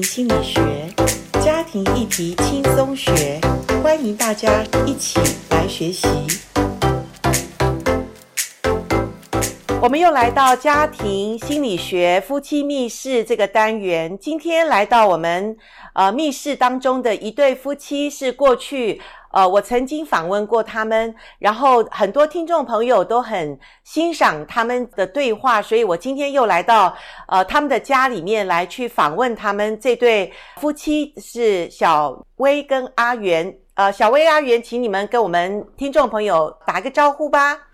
心理学，家庭议题轻松学，欢迎大家一起来学习。我们又来到家庭心理学夫妻密室这个单元，今天来到我们呃密室当中的一对夫妻是过去。呃，我曾经访问过他们，然后很多听众朋友都很欣赏他们的对话，所以我今天又来到呃他们的家里面来去访问他们这对夫妻，是小薇跟阿元。呃，小薇、阿元，请你们跟我们听众朋友打个招呼吧。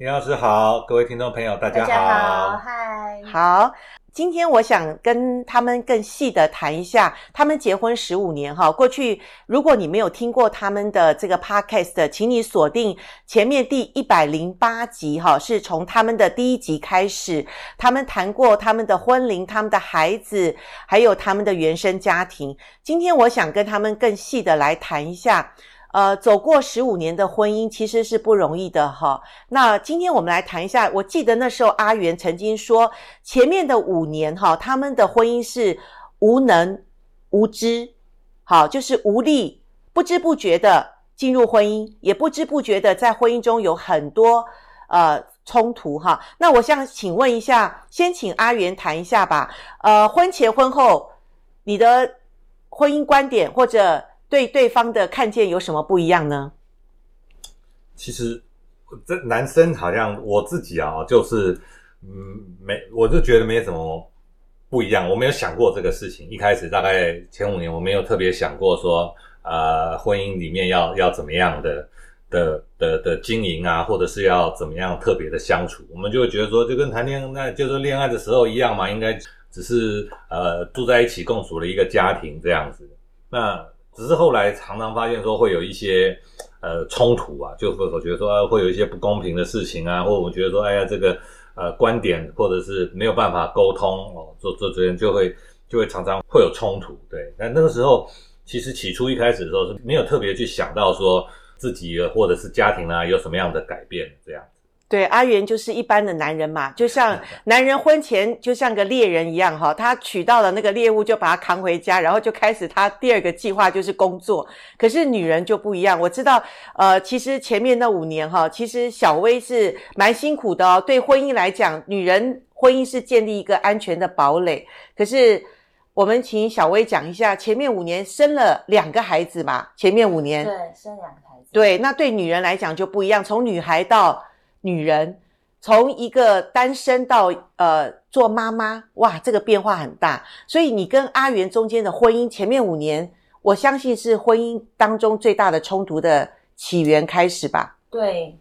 林老师好，各位听众朋友大家好，嗨，好。今天我想跟他们更细的谈一下，他们结婚十五年哈。过去如果你没有听过他们的这个 podcast，请你锁定前面第一百零八集哈，是从他们的第一集开始，他们谈过他们的婚龄、他们的孩子，还有他们的原生家庭。今天我想跟他们更细的来谈一下。呃，走过十五年的婚姻其实是不容易的哈。那今天我们来谈一下，我记得那时候阿元曾经说，前面的五年哈，他们的婚姻是无能无知，好，就是无力，不知不觉的进入婚姻，也不知不觉的在婚姻中有很多呃冲突哈。那我想请问一下，先请阿元谈一下吧。呃，婚前婚后，你的婚姻观点或者。对对方的看见有什么不一样呢？其实，这男生好像我自己啊，就是嗯，没，我就觉得没什么不一样。我没有想过这个事情。一开始大概前五年，我没有特别想过说，呃，婚姻里面要要怎么样的的的的经营啊，或者是要怎么样特别的相处。我们就会觉得说，就跟谈恋爱，就是恋爱的时候一样嘛，应该只是呃住在一起共处了一个家庭这样子。那只是后来常常发现说会有一些呃冲突啊，就会我觉得说会有一些不公平的事情啊，或我觉得说哎呀这个呃观点或者是没有办法沟通哦，做做这样就会就会常常会有冲突，对。但那个时候其实起初一开始的时候是没有特别去想到说自己或者是家庭啊有什么样的改变这样。对，阿元就是一般的男人嘛，就像男人婚前就像个猎人一样哈，他娶到了那个猎物就把他扛回家，然后就开始他第二个计划就是工作。可是女人就不一样，我知道，呃，其实前面那五年哈，其实小薇是蛮辛苦的哦。对婚姻来讲，女人婚姻是建立一个安全的堡垒。可是我们请小薇讲一下，前面五年生了两个孩子嘛，前面五年对，生两个孩子，对，那对女人来讲就不一样，从女孩到女人从一个单身到呃做妈妈，哇，这个变化很大。所以你跟阿元中间的婚姻前面五年，我相信是婚姻当中最大的冲突的起源开始吧？对，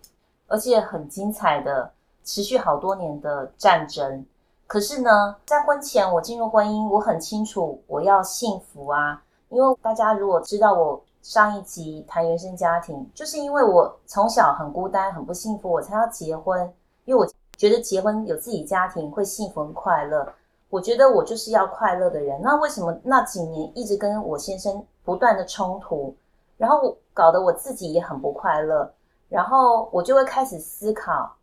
而且很精彩的，持续好多年的战争。可是呢，在婚前我进入婚姻，我很清楚我要幸福啊，因为大家如果知道我。上一集谈原生家庭，就是因为我从小很孤单、很不幸福，我才要结婚。因为我觉得结婚有自己家庭会幸福、很快乐。我觉得我就是要快乐的人。那为什么那几年一直跟我先生不断的冲突，然后搞得我自己也很不快乐？然后我就会开始思考，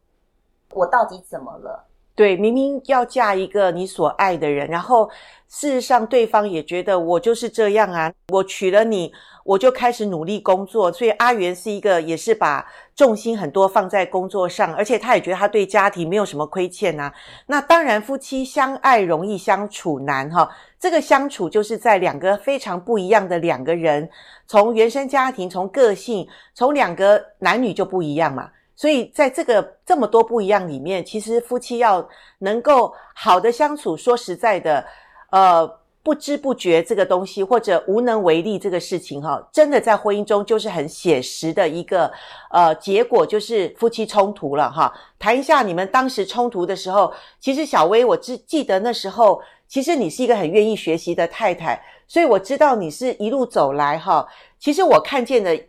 我到底怎么了？对，明明要嫁一个你所爱的人，然后事实上对方也觉得我就是这样啊，我娶了你。我就开始努力工作，所以阿元是一个也是把重心很多放在工作上，而且他也觉得他对家庭没有什么亏欠啊。那当然，夫妻相爱容易相处难哈。这个相处就是在两个非常不一样的两个人，从原生家庭、从个性、从两个男女就不一样嘛。所以在这个这么多不一样里面，其实夫妻要能够好的相处，说实在的，呃。不知不觉这个东西，或者无能为力这个事情，哈，真的在婚姻中就是很写实的一个呃结果，就是夫妻冲突了，哈。谈一下你们当时冲突的时候，其实小薇，我只记得那时候，其实你是一个很愿意学习的太太，所以我知道你是一路走来，哈。其实我看见的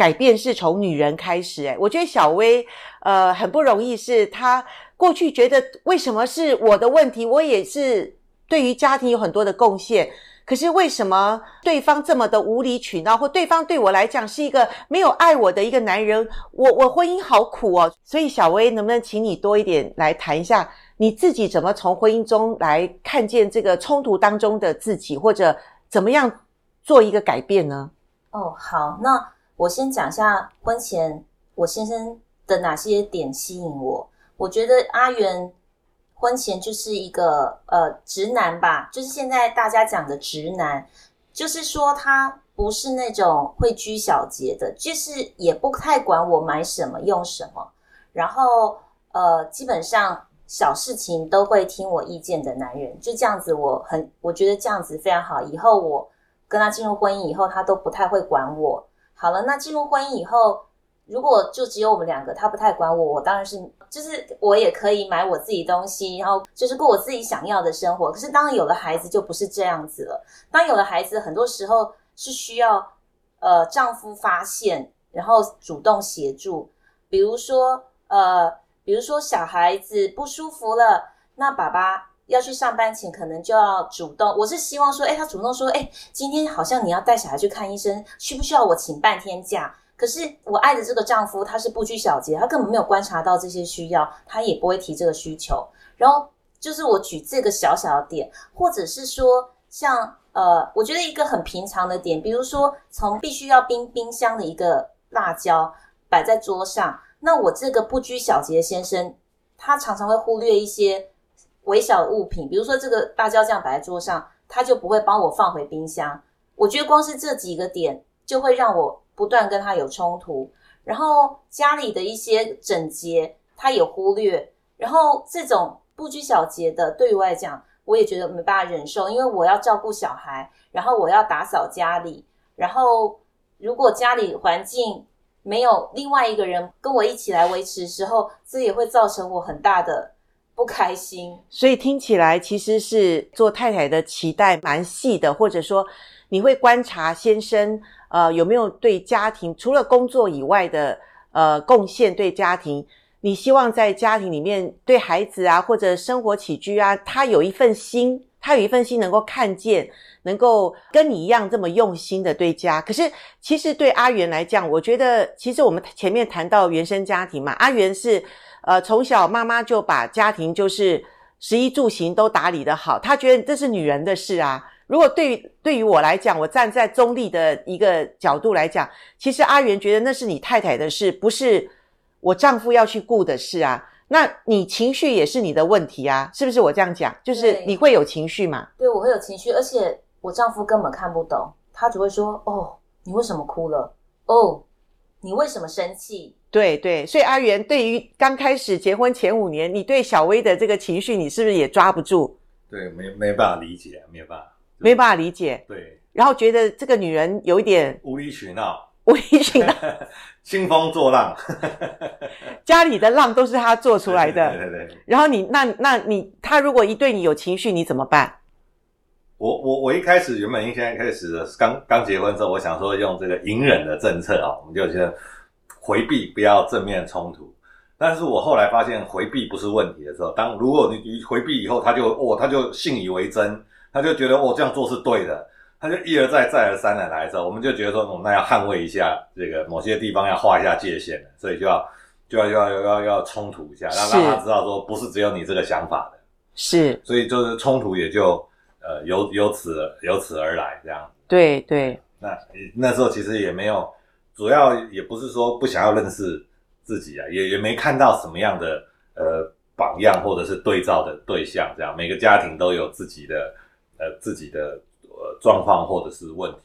改变是从女人开始，诶，我觉得小薇呃很不容易，是她过去觉得为什么是我的问题，我也是。对于家庭有很多的贡献。可是为什么对方这么的无理取闹，或对方对我来讲是一个没有爱我的一个男人？我我婚姻好苦哦。所以小薇，能不能请你多一点来谈一下，你自己怎么从婚姻中来看见这个冲突当中的自己，或者怎么样做一个改变呢？哦，好，那我先讲一下婚前我先生的哪些点吸引我。我觉得阿元。婚前就是一个呃直男吧，就是现在大家讲的直男，就是说他不是那种会拘小节的，就是也不太管我买什么用什么，然后呃基本上小事情都会听我意见的男人，就这样子，我很我觉得这样子非常好。以后我跟他进入婚姻以后，他都不太会管我。好了，那进入婚姻以后。如果就只有我们两个，他不太管我，我当然是就是我也可以买我自己东西，然后就是过我自己想要的生活。可是当有了孩子就不是这样子了。当有了孩子，很多时候是需要呃丈夫发现，然后主动协助。比如说呃，比如说小孩子不舒服了，那爸爸要去上班前可能就要主动。我是希望说，诶，他主动说，诶，今天好像你要带小孩去看医生，需不需要我请半天假？可是我爱的这个丈夫，他是不拘小节，他根本没有观察到这些需要，他也不会提这个需求。然后就是我举这个小小的点，或者是说像呃，我觉得一个很平常的点，比如说从必须要冰冰箱的一个辣椒摆在桌上，那我这个不拘小节的先生，他常常会忽略一些微小的物品，比如说这个辣椒酱摆在桌上，他就不会帮我放回冰箱。我觉得光是这几个点就会让我。不断跟他有冲突，然后家里的一些整洁他也忽略，然后这种不拘小节的，对于我来讲，我也觉得没办法忍受，因为我要照顾小孩，然后我要打扫家里，然后如果家里环境没有另外一个人跟我一起来维持的时候，这也会造成我很大的不开心。所以听起来其实是做太太的期待蛮细的，或者说你会观察先生。呃，有没有对家庭除了工作以外的呃贡献？对家庭，你希望在家庭里面对孩子啊，或者生活起居啊，他有一份心，他有一份心能够看见，能够跟你一样这么用心的对家。可是，其实对阿元来讲，我觉得其实我们前面谈到原生家庭嘛，阿元是呃从小妈妈就把家庭就是食衣住行都打理得好，她觉得这是女人的事啊。如果对于对于我来讲，我站在中立的一个角度来讲，其实阿元觉得那是你太太的事，不是我丈夫要去顾的事啊。那你情绪也是你的问题啊，是不是？我这样讲，就是你会有情绪嘛？对，我会有情绪，而且我丈夫根本看不懂，他只会说：“哦，你为什么哭了？哦，你为什么生气？”对对，所以阿元对于刚开始结婚前五年，你对小薇的这个情绪，你是不是也抓不住？对，没没办法理解，没有办法。没办法理解，对，然后觉得这个女人有一点无理取闹，无理取闹，兴风作浪，家里的浪都是她做出来的，对对对，对。然后你那那你他如果一对你有情绪，你怎么办？我我我一开始原本一开始的刚刚结婚之后，我想说用这个隐忍的政策啊，我们就觉得回避，不要正面冲突。但是我后来发现回避不是问题的时候，当如果你你回避以后，他就哦他就信以为真。他就觉得我、哦、这样做是对的，他就一而再再而三的来的时候，我们就觉得说，我、哦、们那要捍卫一下这个某些地方要画一下界限，所以就要就要要要要要冲突一下，让让他知道说不是只有你这个想法的，是，所以就是冲突也就呃由由此由此而来这样。对对，那那时候其实也没有，主要也不是说不想要认识自己啊，也也没看到什么样的呃榜样或者是对照的对象，这样每个家庭都有自己的。呃，自己的呃状况或者是问题，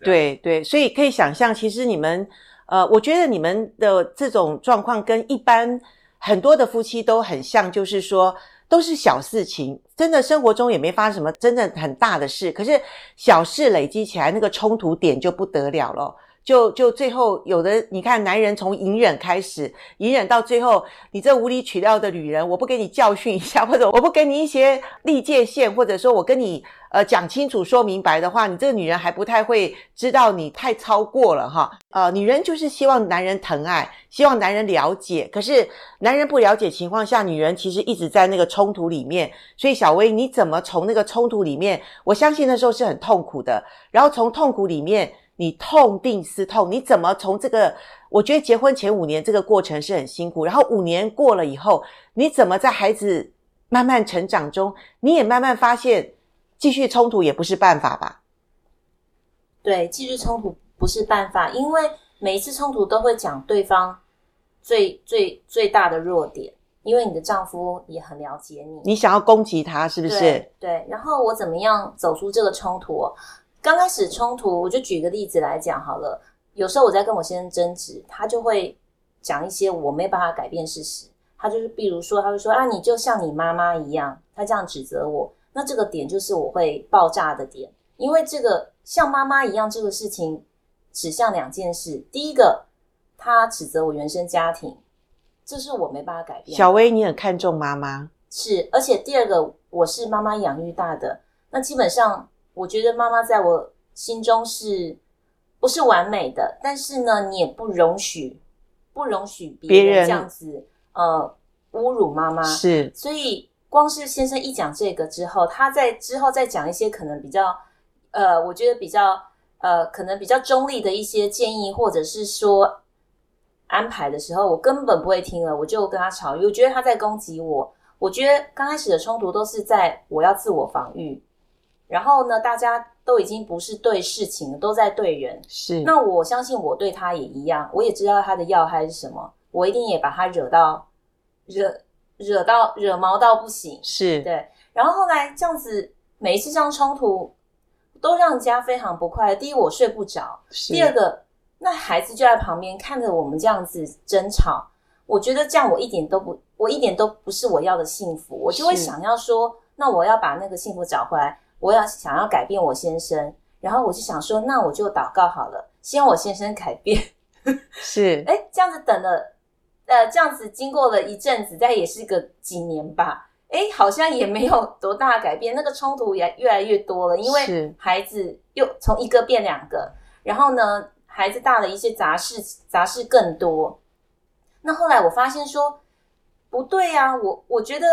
对对，所以可以想象，其实你们呃，我觉得你们的这种状况跟一般很多的夫妻都很像，就是说都是小事情，真的生活中也没发生什么真的很大的事，可是小事累积起来，那个冲突点就不得了了。就就最后有的，你看男人从隐忍开始，隐忍到最后，你这无理取闹的女人，我不给你教训一下，或者我不给你一些立界线，或者说我跟你呃讲清楚说明白的话，你这个女人还不太会知道你太超过了哈。呃，女人就是希望男人疼爱，希望男人了解，可是男人不了解情况下，女人其实一直在那个冲突里面。所以小薇，你怎么从那个冲突里面？我相信那时候是很痛苦的，然后从痛苦里面。你痛定思痛，你怎么从这个？我觉得结婚前五年这个过程是很辛苦，然后五年过了以后，你怎么在孩子慢慢成长中，你也慢慢发现，继续冲突也不是办法吧？对，继续冲突不是办法，因为每一次冲突都会讲对方最最最大的弱点，因为你的丈夫也很了解你，你想要攻击他是不是？对，对，然后我怎么样走出这个冲突？刚开始冲突，我就举个例子来讲好了。有时候我在跟我先生争执，他就会讲一些我没办法改变事实。他就是，比如说，他会说：“啊，你就像你妈妈一样。”他这样指责我，那这个点就是我会爆炸的点，因为这个像妈妈一样这个事情指向两件事。第一个，他指责我原生家庭，这是我没办法改变。小薇，你很看重妈妈，是，而且第二个，我是妈妈养育大的，那基本上。我觉得妈妈在我心中是不是完美的？但是呢，你也不容许不容许别人这样子呃侮辱妈妈。是，所以光是先生一讲这个之后，他在之后再讲一些可能比较呃，我觉得比较呃，可能比较中立的一些建议，或者是说安排的时候，我根本不会听了，我就跟他吵。我觉得他在攻击我。我觉得刚开始的冲突都是在我要自我防御。然后呢，大家都已经不是对事情了，都在对人。是，那我相信我对他也一样，我也知道他的要害是什么，我一定也把他惹到，惹惹到惹毛到不行。是，对。然后后来这样子，每一次这样冲突，都让家非常不快。第一，我睡不着；第二个，那孩子就在旁边看着我们这样子争吵，我觉得这样我一点都不，我一点都不是我要的幸福。我就会想要说，那我要把那个幸福找回来。我要想要改变我先生，然后我就想说，那我就祷告好了，希望我先生改变。是，诶，这样子等了，呃，这样子经过了一阵子，再也是个几年吧，诶，好像也没有多大的改变，那个冲突也越来越多了，因为孩子又从一个变两个，然后呢，孩子大了一些杂事，杂事更多。那后来我发现说，不对啊，我我觉得。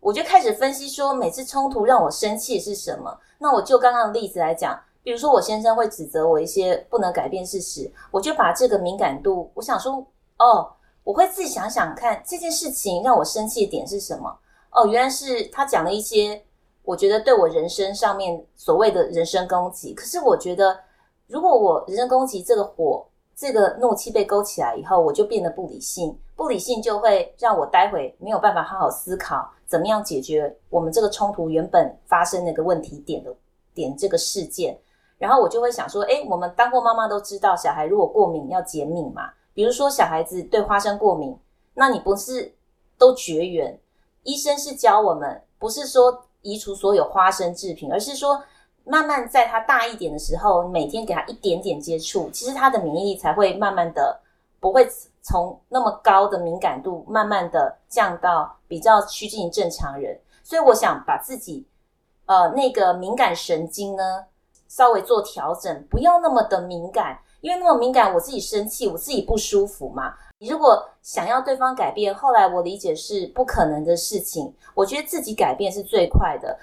我就开始分析说，每次冲突让我生气是什么？那我就刚刚的例子来讲，比如说我先生会指责我一些不能改变事实，我就把这个敏感度，我想说，哦，我会自己想想看这件事情让我生气的点是什么？哦，原来是他讲了一些我觉得对我人生上面所谓的人身攻击。可是我觉得，如果我人身攻击这个火，这个怒气被勾起来以后，我就变得不理性，不理性就会让我待会没有办法好好思考。怎么样解决我们这个冲突原本发生那个问题点的点这个事件？然后我就会想说，诶，我们当过妈妈都知道，小孩如果过敏要减敏嘛。比如说小孩子对花生过敏，那你不是都绝缘？医生是教我们，不是说移除所有花生制品，而是说慢慢在他大一点的时候，每天给他一点点接触，其实他的免疫力才会慢慢的不会。从那么高的敏感度，慢慢的降到比较趋近于正常人，所以我想把自己，呃，那个敏感神经呢，稍微做调整，不要那么的敏感，因为那么敏感，我自己生气，我自己不舒服嘛。你如果想要对方改变，后来我理解是不可能的事情，我觉得自己改变是最快的。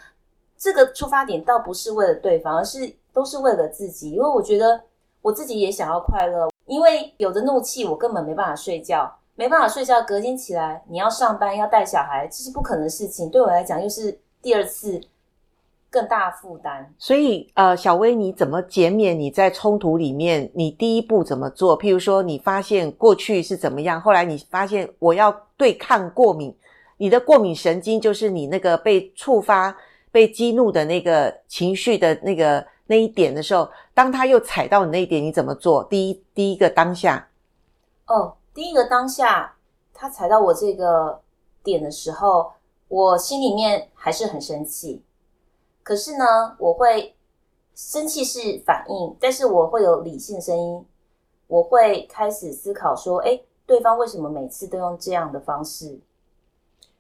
这个出发点倒不是为了对方，而是都是为了自己，因为我觉得我自己也想要快乐。因为有的怒气，我根本没办法睡觉，没办法睡觉。隔天起来，你要上班，要带小孩，这是不可能的事情。对我来讲，又是第二次更大负担。所以，呃，小薇，你怎么减免你在冲突里面？你第一步怎么做？譬如说，你发现过去是怎么样，后来你发现我要对抗过敏，你的过敏神经就是你那个被触发、被激怒的那个情绪的那个。那一点的时候，当他又踩到你那一点，你怎么做？第一，第一个当下，哦，第一个当下，他踩到我这个点的时候，我心里面还是很生气。可是呢，我会生气是反应，但是我会有理性声音，我会开始思考说，诶，对方为什么每次都用这样的方式？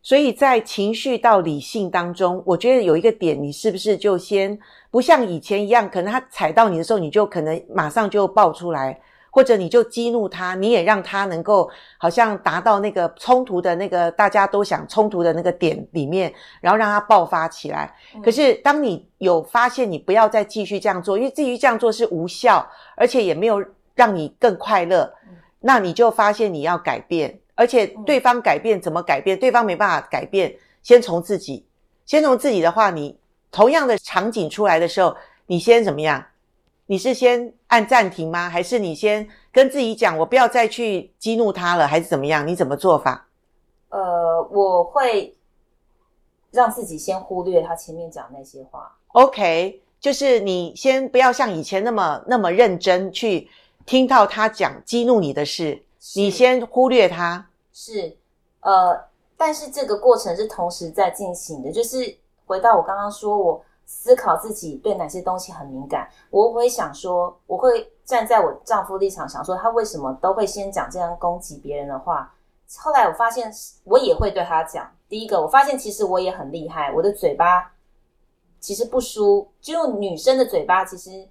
所以在情绪到理性当中，我觉得有一个点，你是不是就先不像以前一样，可能他踩到你的时候，你就可能马上就爆出来，或者你就激怒他，你也让他能够好像达到那个冲突的那个大家都想冲突的那个点里面，然后让他爆发起来。嗯。可是当你有发现你不要再继续这样做，因为至于这样做是无效，而且也没有让你更快乐，那你就发现你要改变。而且对方改变怎么改变？对方没办法改变，先从自己，先从自己的话，你同样的场景出来的时候，你先怎么样？你是先按暂停吗？还是你先跟自己讲，我不要再去激怒他了，还是怎么样？你怎么做法？呃，我会让自己先忽略他前面讲那些话。OK，就是你先不要像以前那么那么认真去听到他讲激怒你的事。你先忽略他，是，呃，但是这个过程是同时在进行的。就是回到我刚刚说，我思考自己对哪些东西很敏感，我会想说，我会站在我丈夫立场想说，他为什么都会先讲这样攻击别人的话。后来我发现，我也会对他讲。第一个，我发现其实我也很厉害，我的嘴巴其实不输，就女生的嘴巴其实。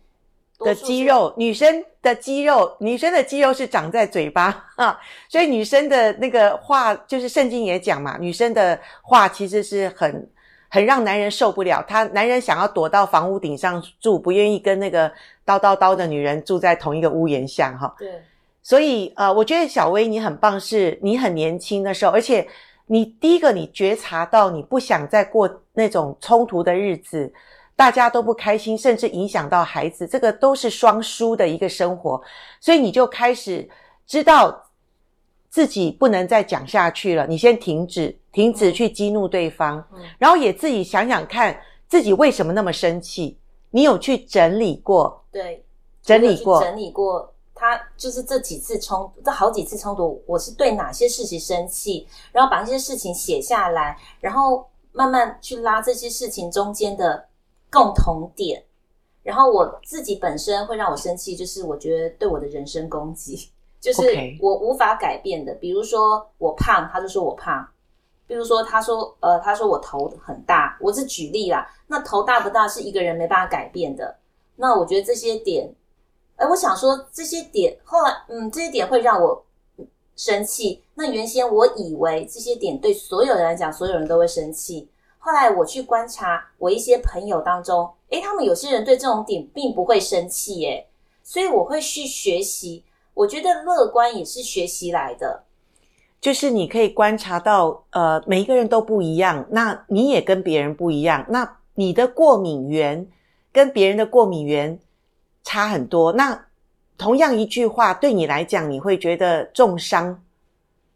的肌肉，女生的肌肉，女生的肌肉是长在嘴巴啊，所以女生的那个话，就是圣经也讲嘛，女生的话其实是很很让男人受不了，他男人想要躲到房屋顶上住，不愿意跟那个叨叨叨的女人住在同一个屋檐下哈。对，所以呃，我觉得小薇你很棒，是你很年轻的时候，而且你第一个你觉察到你不想再过那种冲突的日子。大家都不开心，甚至影响到孩子，这个都是双输的一个生活，所以你就开始知道自己不能再讲下去了。你先停止，停止去激怒对方，嗯，然后也自己想想看自己为什么那么生气。你有去整理过？对，整理过，整理过。他就是这几次冲突，这好几次冲突，我是对哪些事情生气，然后把这些事情写下来，然后慢慢去拉这些事情中间的。共同点，然后我自己本身会让我生气，就是我觉得对我的人身攻击，就是我无法改变的。比如说我胖，他就说我胖；比如说他说呃，他说我头很大，我是举例啦。那头大不大是一个人没办法改变的。那我觉得这些点，哎，我想说这些点，后来嗯，这些点会让我生气。那原先我以为这些点对所有人来讲，所有人都会生气。后来我去观察我一些朋友当中，诶，他们有些人对这种点并不会生气，诶，所以我会去学习。我觉得乐观也是学习来的，就是你可以观察到，呃，每一个人都不一样，那你也跟别人不一样，那你的过敏源跟别人的过敏源差很多。那同样一句话对你来讲，你会觉得重伤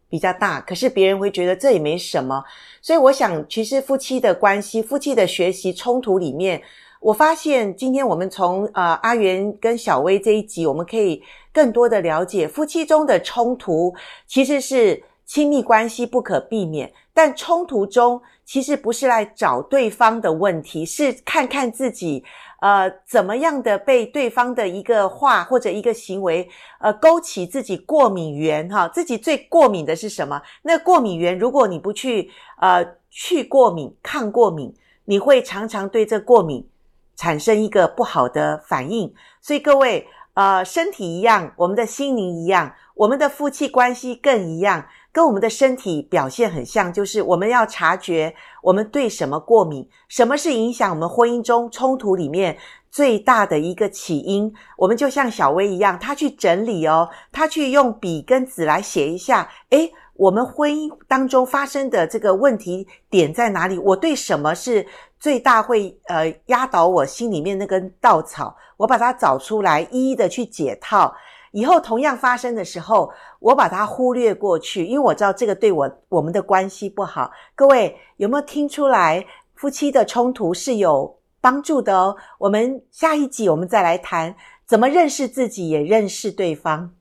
比较大，可是别人会觉得这也没什么。所以我想，其实夫妻的关系、夫妻的学习冲突里面，我发现今天我们从呃阿元跟小薇这一集，我们可以更多的了解夫妻中的冲突其实是亲密关系不可避免，但冲突中其实不是来找对方的问题，是看看自己。呃，怎么样的被对方的一个话或者一个行为，呃，勾起自己过敏源哈？自己最过敏的是什么？那过敏源，如果你不去呃去过敏、抗过敏，你会常常对这过敏产生一个不好的反应。所以各位，呃，身体一样，我们的心灵一样，我们的夫妻关系更一样。跟我们的身体表现很像，就是我们要察觉我们对什么过敏，什么是影响我们婚姻中冲突里面最大的一个起因。我们就像小薇一样，她去整理哦，她去用笔跟纸来写一下，诶，我们婚姻当中发生的这个问题点在哪里？我对什么是最大会呃压倒我心里面那根稻草？我把它找出来，一一的去解套。以后同样发生的时候，我把它忽略过去，因为我知道这个对我我们的关系不好。各位有没有听出来？夫妻的冲突是有帮助的哦。我们下一集我们再来谈怎么认识自己，也认识对方。